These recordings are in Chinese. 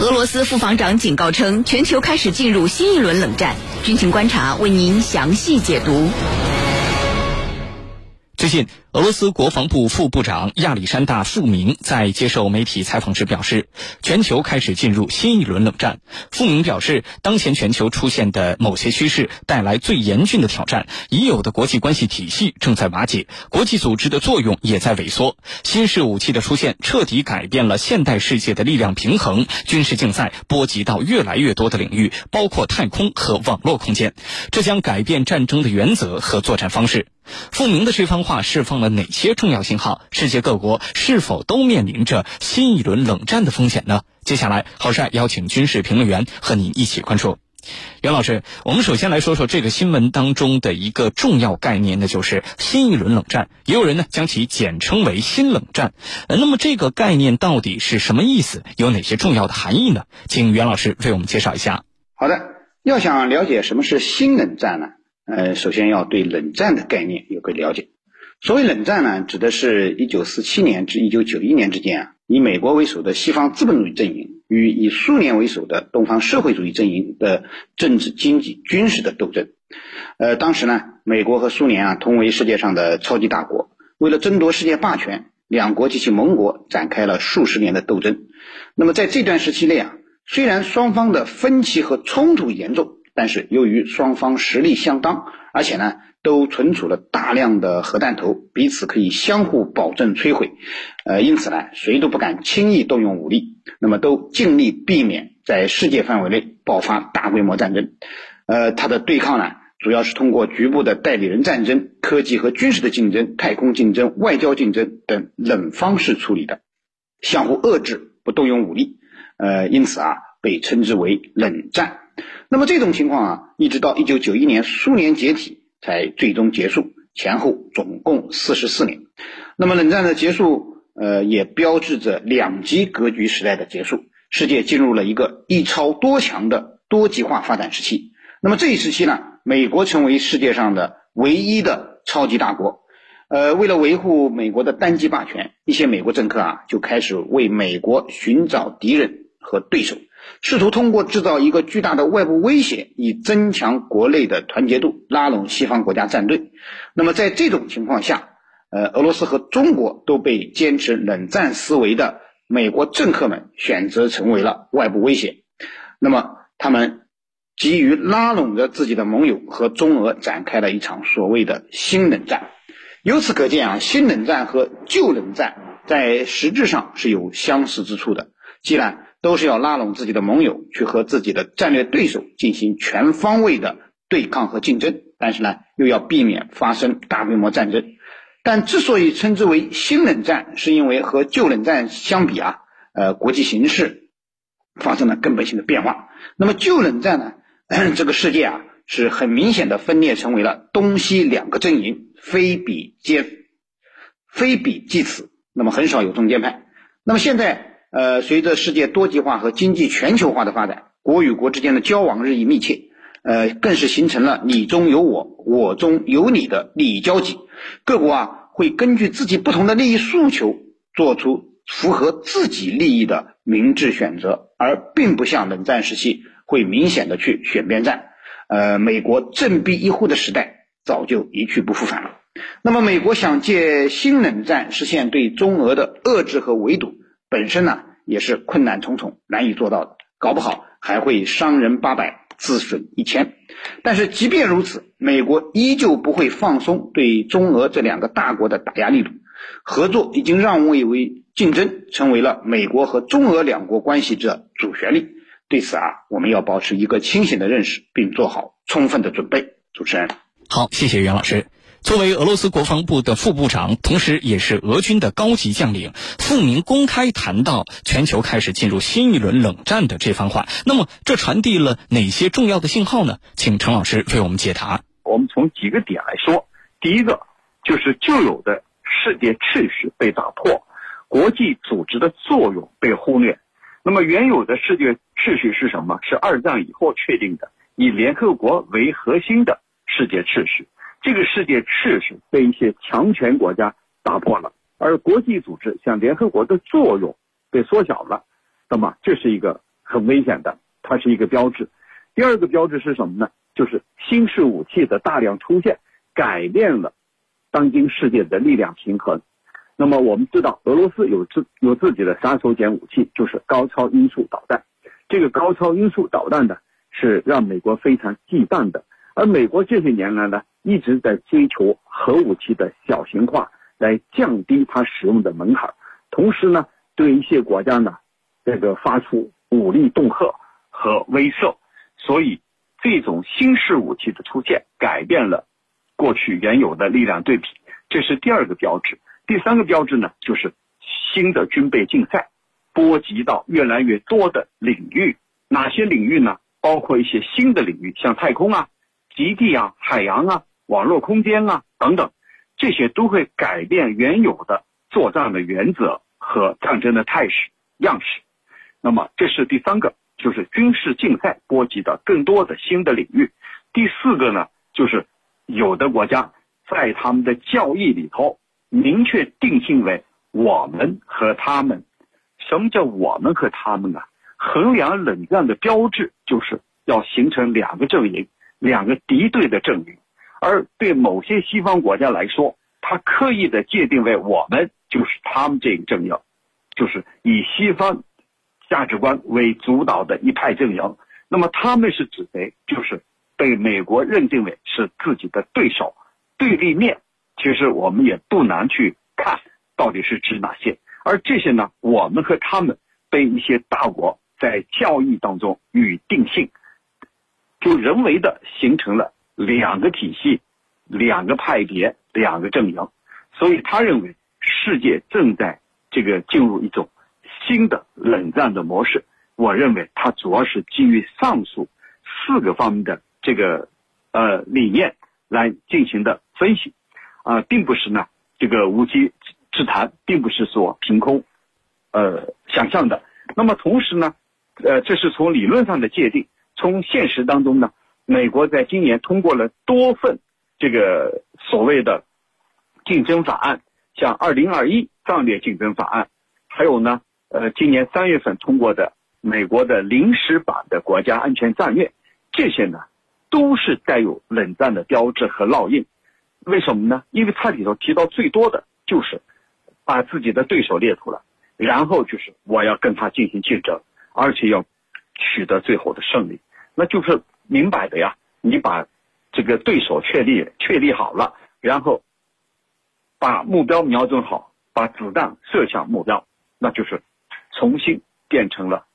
俄罗斯副防长警告称，全球开始进入新一轮冷战。军情观察为您详细解读。最近，俄罗斯国防部副部长亚历山大·富明在接受媒体采访时表示，全球开始进入新一轮冷战。富明表示，当前全球出现的某些趋势带来最严峻的挑战，已有的国际关系体系正在瓦解，国际组织的作用也在萎缩。新式武器的出现彻底改变了现代世界的力量平衡，军事竞赛波及到越来越多的领域，包括太空和网络空间，这将改变战争的原则和作战方式。富明的这番话释放了哪些重要信号？世界各国是否都面临着新一轮冷战的风险呢？接下来，郝帅邀请军事评论员和您一起关注。袁老师，我们首先来说说这个新闻当中的一个重要概念，那就是新一轮冷战。也有人呢将其简称为新冷战。那么这个概念到底是什么意思？有哪些重要的含义呢？请袁老师为我们介绍一下。好的，要想了解什么是新冷战呢？呃，首先要对冷战的概念有个了解。所谓冷战呢，指的是一九四七年至一九九一年之间啊，以美国为首的西方资本主义阵营与以苏联为首的东方社会主义阵营的政治、经济、军事的斗争。呃，当时呢，美国和苏联啊同为世界上的超级大国，为了争夺世界霸权，两国及其盟国展开了数十年的斗争。那么在这段时期内啊，虽然双方的分歧和冲突严重。但是由于双方实力相当，而且呢都存储了大量的核弹头，彼此可以相互保证摧毁，呃，因此呢谁都不敢轻易动用武力，那么都尽力避免在世界范围内爆发大规模战争。呃，它的对抗呢主要是通过局部的代理人战争、科技和军事的竞争、太空竞争、外交竞争等冷方式处理的，相互遏制，不动用武力。呃，因此啊被称之为冷战。那么这种情况啊，一直到一九九一年苏联解体才最终结束，前后总共四十四年。那么冷战的结束，呃，也标志着两极格局时代的结束，世界进入了一个一超多强的多极化发展时期。那么这一时期呢，美国成为世界上的唯一的超级大国。呃，为了维护美国的单极霸权，一些美国政客啊，就开始为美国寻找敌人和对手。试图通过制造一个巨大的外部威胁，以增强国内的团结度，拉拢西方国家站队。那么在这种情况下，呃，俄罗斯和中国都被坚持冷战思维的美国政客们选择成为了外部威胁。那么他们急于拉拢着自己的盟友，和中俄展开了一场所谓的新冷战。由此可见啊，新冷战和旧冷战在实质上是有相似之处的。既然都是要拉拢自己的盟友，去和自己的战略对手进行全方位的对抗和竞争，但是呢，又要避免发生大规模战争。但之所以称之为新冷战，是因为和旧冷战相比啊，呃，国际形势发生了根本性的变化。那么旧冷战呢，这个世界啊，是很明显的分裂成为了东西两个阵营，非彼皆非彼即此，那么很少有中间派。那么现在。呃，随着世界多极化和经济全球化的发展，国与国之间的交往日益密切，呃，更是形成了你中有我，我中有你的利益交集。各国啊，会根据自己不同的利益诉求，做出符合自己利益的明智选择，而并不像冷战时期会明显的去选边站。呃，美国振臂一呼的时代早就一去不复返了。那么，美国想借新冷战实现对中俄的遏制和围堵。本身呢也是困难重重，难以做到的，搞不好还会伤人八百，自损一千。但是即便如此，美国依旧不会放松对中俄这两个大国的打压力度，合作已经让位为竞争，成为了美国和中俄两国关系的主旋律。对此啊，我们要保持一个清醒的认识，并做好充分的准备。主持人，好，谢谢袁老师。作为俄罗斯国防部的副部长，同时也是俄军的高级将领，傅明公开谈到全球开始进入新一轮冷战的这番话，那么这传递了哪些重要的信号呢？请陈老师为我们解答。我们从几个点来说，第一个就是旧有的世界秩序被打破，国际组织的作用被忽略。那么原有的世界秩序是什么？是二战以后确定的，以联合国为核心的世界秩序。这个世界秩序被一些强权国家打破了，而国际组织像联合国的作用被缩小了，那么这是一个很危险的，它是一个标志。第二个标志是什么呢？就是新式武器的大量出现，改变了当今世界的力量平衡。那么我们知道，俄罗斯有自有自己的杀手锏武器，就是高超音速导弹。这个高超音速导弹呢，是让美国非常忌惮的。而美国这些年来呢，一直在追求核武器的小型化，来降低它使用的门槛。同时呢，对一些国家呢，这个发出武力恫吓和威慑。所以，这种新式武器的出现，改变了过去原有的力量对比，这是第二个标志。第三个标志呢，就是新的军备竞赛，波及到越来越多的领域。哪些领域呢？包括一些新的领域，像太空啊、极地啊、海洋啊、网络空间啊等等，这些都会改变原有的作战的原则和战争的态势样式。那么，这是第三个，就是军事竞赛波及到更多的新的领域。第四个呢，就是有的国家在他们的教义里头。明确定性为我们和他们，什么叫我们和他们啊？衡量冷战的标志就是要形成两个阵营，两个敌对的阵营。而对某些西方国家来说，他刻意的界定为我们就是他们这个阵营，就是以西方价值观为主导的一派阵营。那么他们是指谁？就是被美国认定为是自己的对手、对立面。其实我们也不难去看到底是指哪些，而这些呢，我们和他们被一些大国在教义当中予定性，就人为的形成了两个体系、两个派别、两个阵营，所以他认为世界正在这个进入一种新的冷战的模式。我认为它主要是基于上述四个方面的这个呃理念来进行的分析。啊，并不是呢，这个无稽之谈，并不是说凭空，呃，想象的。那么同时呢，呃，这是从理论上的界定，从现实当中呢，美国在今年通过了多份这个所谓的竞争法案，像二零二一战略竞争法案，还有呢，呃，今年三月份通过的美国的临时版的国家安全战略，这些呢，都是带有冷战的标志和烙印。为什么呢？因为它里头提到最多的就是把自己的对手列出来，然后就是我要跟他进行竞争，而且要取得最后的胜利。那就是明摆的呀，你把这个对手确立确立好了，然后把目标瞄准好，把子弹射向目标，那就是重新变成了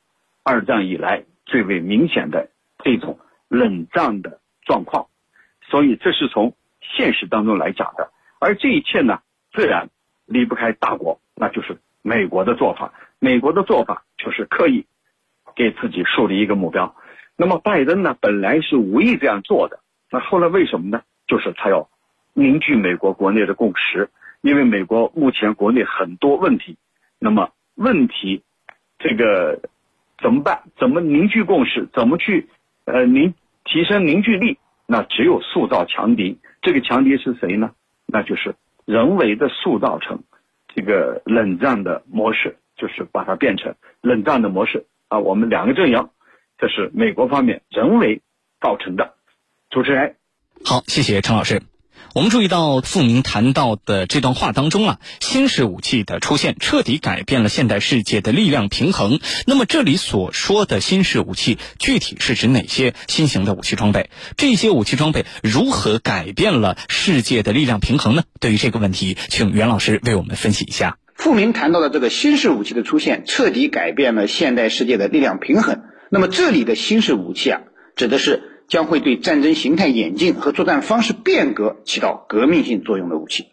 二战以来最为明显的这种冷战的状况。所以这是从。现实当中来讲的，而这一切呢，自然离不开大国，那就是美国的做法。美国的做法就是刻意给自己树立一个目标。那么拜登呢，本来是无意这样做的，那后来为什么呢？就是他要凝聚美国国内的共识，因为美国目前国内很多问题，那么问题这个怎么办？怎么凝聚共识？怎么去呃凝提升凝聚力？那只有塑造强敌。这个强敌是谁呢？那就是人为的塑造成这个冷战的模式，就是把它变成冷战的模式啊。我们两个阵营，这是美国方面人为造成的。主持人，好，谢谢陈老师。我们注意到傅明谈到的这段话当中啊，新式武器的出现彻底改变了现代世界的力量平衡。那么这里所说的新式武器，具体是指哪些新型的武器装备？这些武器装备如何改变了世界的力量平衡呢？对于这个问题，请袁老师为我们分析一下。傅明谈到的这个新式武器的出现，彻底改变了现代世界的力量平衡。那么这里的新式武器啊，指的是。将会对战争形态演进和作战方式变革起到革命性作用的武器。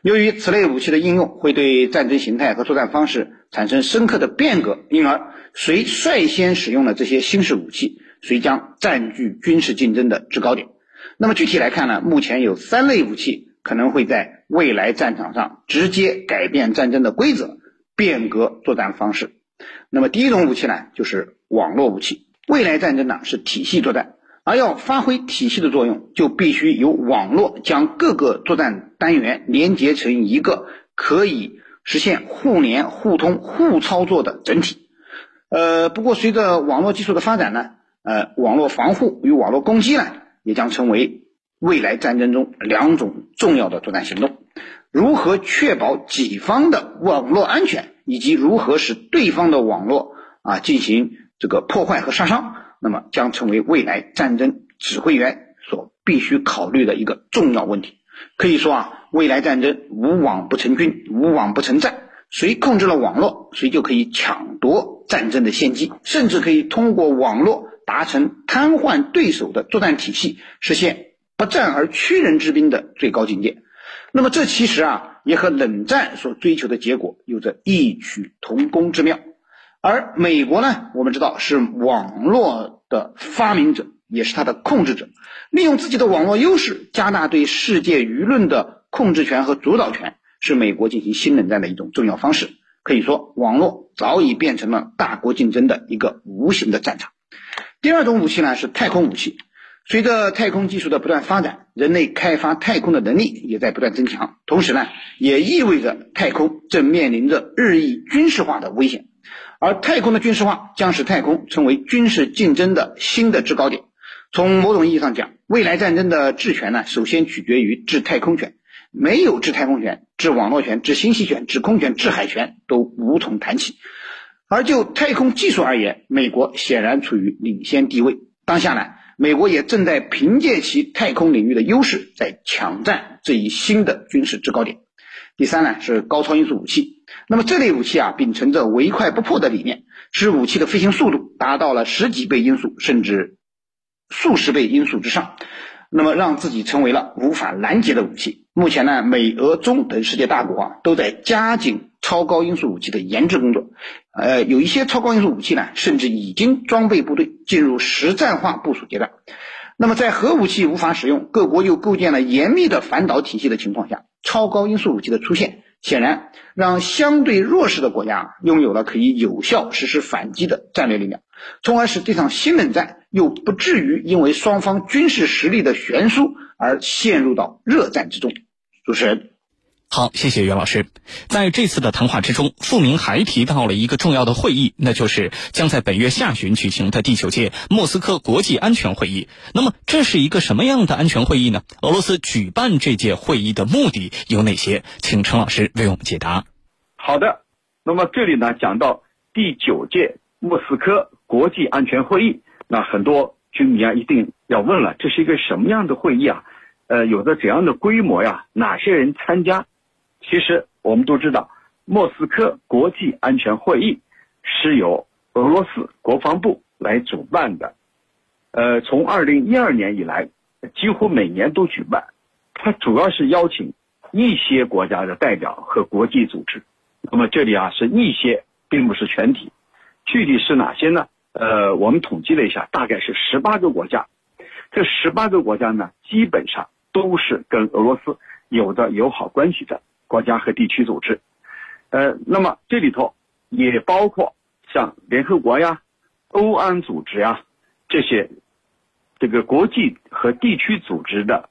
由于此类武器的应用会对战争形态和作战方式产生深刻的变革，因而谁率先使用了这些新式武器，谁将占据军事竞争的制高点。那么具体来看呢？目前有三类武器可能会在未来战场上直接改变战争的规则，变革作战方式。那么第一种武器呢，就是网络武器。未来战争呢是体系作战。而要发挥体系的作用，就必须由网络将各个作战单元连接成一个可以实现互联互通互操作的整体。呃，不过随着网络技术的发展呢，呃，网络防护与网络攻击呢，也将成为未来战争中两种重要的作战行动。如何确保己方的网络安全，以及如何使对方的网络啊进行这个破坏和杀伤，那么将成为未来战争指挥员所必须考虑的一个重要问题。可以说啊，未来战争无网不成军，无网不成战。谁控制了网络，谁就可以抢夺战争的先机，甚至可以通过网络达成瘫痪对手的作战体系，实现不战而屈人之兵的最高境界。那么这其实啊，也和冷战所追求的结果有着异曲同工之妙。而美国呢，我们知道是网络的发明者，也是它的控制者，利用自己的网络优势，加大对世界舆论的控制权和主导权。是美国进行新冷战的一种重要方式。可以说，网络早已变成了大国竞争的一个无形的战场。第二种武器呢是太空武器。随着太空技术的不断发展，人类开发太空的能力也在不断增强。同时呢，也意味着太空正面临着日益军事化的危险。而太空的军事化将使太空成为军事竞争的新的制高点。从某种意义上讲，未来战争的制权呢，首先取决于制太空权。没有制太空权、制网络权、制信息权、制空权、制海权都无从谈起。而就太空技术而言，美国显然处于领先地位。当下呢，美国也正在凭借其太空领域的优势，在抢占这一新的军事制高点。第三呢是高超音速武器。那么这类武器啊，秉承着唯快不破的理念，使武器的飞行速度达到了十几倍音速，甚至数十倍音速之上。那么让自己成为了无法拦截的武器。目前呢，美俄中等世界大国啊都在加紧超高音速武器的研制工作。呃，有一些超高音速武器呢，甚至已经装备部队进入实战化部署阶段。那么在核武器无法使用，各国又构建了严密的反导体系的情况下，超高音速武器的出现。显然，让相对弱势的国家拥有了可以有效实施反击的战略力量，从而使这场新冷战又不至于因为双方军事实力的悬殊而陷入到热战之中。主持人。好，谢谢袁老师。在这次的谈话之中，傅明还提到了一个重要的会议，那就是将在本月下旬举行的第九届莫斯科国际安全会议。那么，这是一个什么样的安全会议呢？俄罗斯举办这届会议的目的有哪些？请陈老师为我们解答。好的，那么这里呢讲到第九届莫斯科国际安全会议，那很多军迷啊一定要问了，这是一个什么样的会议啊？呃，有着怎样的规模呀？哪些人参加？其实我们都知道，莫斯科国际安全会议是由俄罗斯国防部来主办的。呃，从二零一二年以来，几乎每年都举办。它主要是邀请一些国家的代表和国际组织。那么这里啊是一些，并不是全体。具体是哪些呢？呃，我们统计了一下，大概是十八个国家。这十八个国家呢，基本上都是跟俄罗斯有着友好关系的。国家和地区组织，呃，那么这里头也包括像联合国呀、欧安组织呀这些这个国际和地区组织的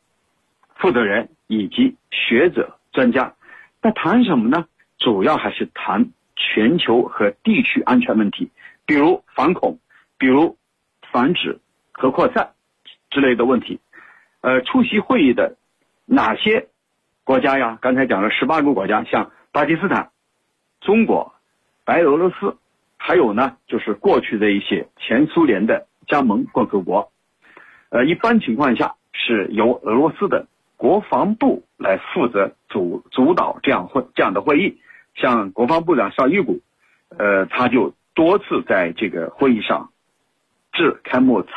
负责人以及学者专家。那谈什么呢？主要还是谈全球和地区安全问题，比如反恐，比如防止核扩散之类的问题。呃，出席会议的哪些？国家呀，刚才讲了十八个国家，像巴基斯坦、中国、白俄罗斯，还有呢，就是过去的一些前苏联的加盟共和国。呃，一般情况下是由俄罗斯的国防部来负责主主导这样会这样的会议。像国防部长绍伊古，呃，他就多次在这个会议上致开幕词。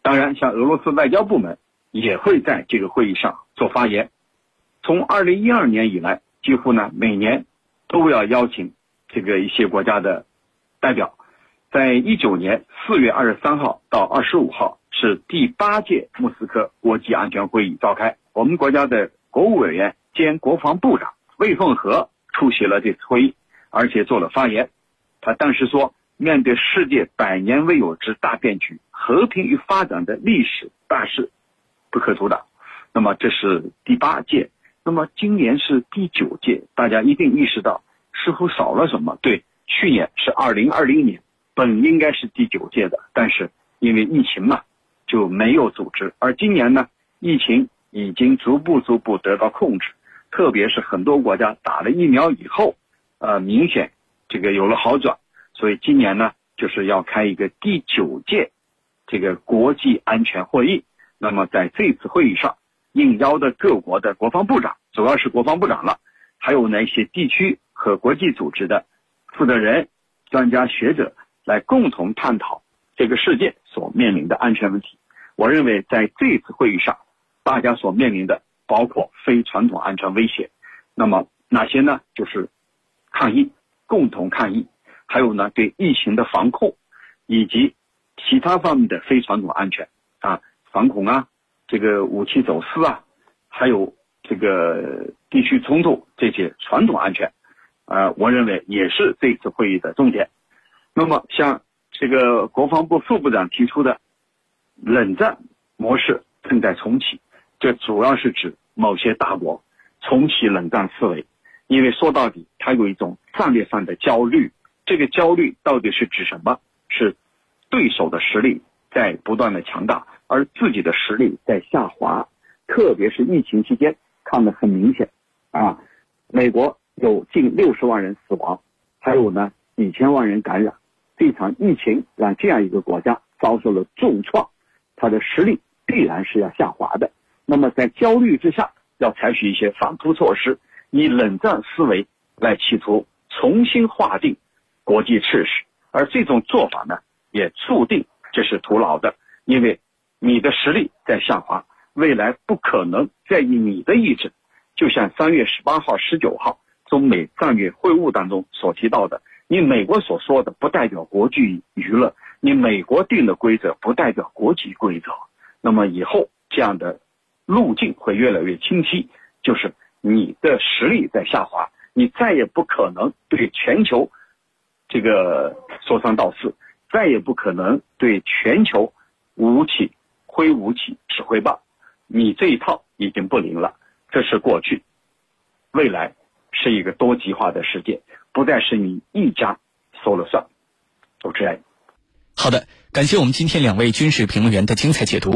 当然，像俄罗斯外交部门也会在这个会议上做发言。从二零一二年以来，几乎呢每年都要邀请这个一些国家的代表。在一九年四月二十三号到二十五号是第八届莫斯科国际安全会议召开，我们国家的国务委员兼国防部长魏凤和出席了这次会议，而且做了发言。他当时说，面对世界百年未有之大变局，和平与发展的历史大势不可阻挡。那么这是第八届。那么今年是第九届，大家一定意识到似乎少了什么。对，去年是二零二零年，本应该是第九届的，但是因为疫情嘛，就没有组织。而今年呢，疫情已经逐步逐步得到控制，特别是很多国家打了疫苗以后，呃，明显这个有了好转。所以今年呢，就是要开一个第九届这个国际安全会议。那么在这次会议上，应邀的各国的国防部长，主要是国防部长了，还有那些地区和国际组织的负责人、专家学者。来共同探讨这个世界所面临的安全问题。我认为在这次会议上，大家所面临的包括非传统安全威胁，那么哪些呢？就是抗疫，共同抗疫，还有呢对疫情的防控，以及其他方面的非传统安全啊，反恐啊，这个武器走私啊，还有这个地区冲突这些传统安全，呃，我认为也是这次会议的重点。那么，像这个国防部副部长提出的冷战模式正在重启，这主要是指某些大国重启冷战思维，因为说到底，它有一种战略上的焦虑。这个焦虑到底是指什么？是对手的实力在不断的强大，而自己的实力在下滑。特别是疫情期间，看得很明显啊，美国有近六十万人死亡，还有呢几千万人感染。这场疫情让这样一个国家遭受了重创，它的实力必然是要下滑的。那么在焦虑之下，要采取一些反扑措施，以冷战思维来企图重新划定国际秩序。而这种做法呢，也注定这是徒劳的，因为你的实力在下滑，未来不可能再以你的意志。就像三月十八号、十九号中美战略会晤当中所提到的。你美国所说的不代表国际娱乐，你美国定的规则不代表国际规则。那么以后这样的路径会越来越清晰，就是你的实力在下滑，你再也不可能对全球这个说三道四，再也不可能对全球武器挥武器指挥棒，你这一套已经不灵了，这是过去，未来是一个多极化的世界。不再是你一家说了算，主持人。好的，感谢我们今天两位军事评论员的精彩解读。